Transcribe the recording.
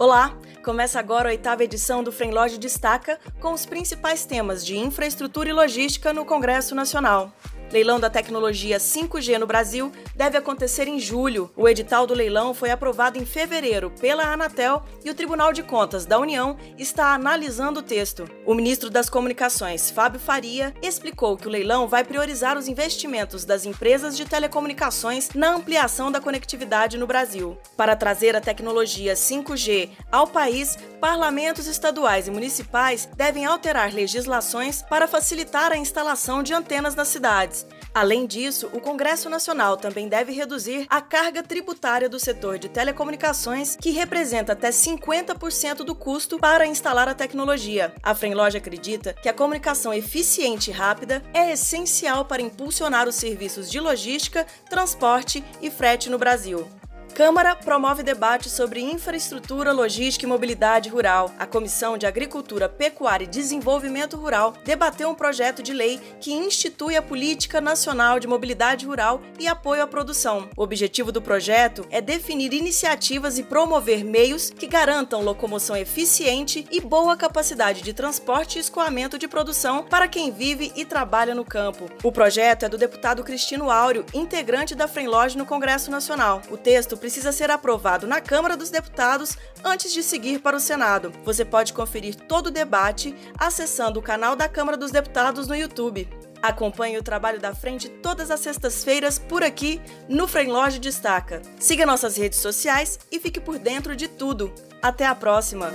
Olá, começa agora a oitava edição do Fremlog Destaca com os principais temas de infraestrutura e logística no Congresso Nacional. Leilão da tecnologia 5G no Brasil deve acontecer em julho. O edital do leilão foi aprovado em fevereiro pela Anatel e o Tribunal de Contas da União está analisando o texto. O ministro das Comunicações, Fábio Faria, explicou que o leilão vai priorizar os investimentos das empresas de telecomunicações na ampliação da conectividade no Brasil. Para trazer a tecnologia 5G ao país, parlamentos estaduais e municipais devem alterar legislações para facilitar a instalação de antenas nas cidades. Além disso, o Congresso Nacional também deve reduzir a carga tributária do setor de telecomunicações, que representa até 50% do custo para instalar a tecnologia. A Frenloja acredita que a comunicação eficiente e rápida é essencial para impulsionar os serviços de logística, transporte e frete no Brasil. Câmara promove debate sobre infraestrutura, logística e mobilidade rural. A Comissão de Agricultura, Pecuária e Desenvolvimento Rural debateu um projeto de lei que institui a Política Nacional de Mobilidade Rural e Apoio à Produção. O objetivo do projeto é definir iniciativas e promover meios que garantam locomoção eficiente e boa capacidade de transporte e escoamento de produção para quem vive e trabalha no campo. O projeto é do deputado Cristino Áureo, integrante da Frenlog no Congresso Nacional. O texto precisa ser aprovado na Câmara dos Deputados antes de seguir para o Senado. Você pode conferir todo o debate acessando o canal da Câmara dos Deputados no YouTube. Acompanhe o trabalho da frente todas as sextas-feiras por aqui no Fremloge Destaca. Siga nossas redes sociais e fique por dentro de tudo. Até a próxima!